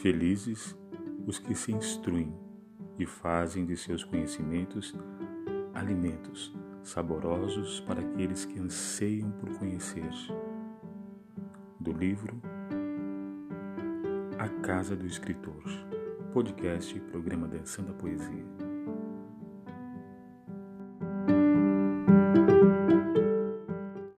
Felizes os que se instruem e fazem de seus conhecimentos alimentos saborosos para aqueles que anseiam por conhecer. Do livro A Casa do Escritor, podcast e programa Dançando a Poesia.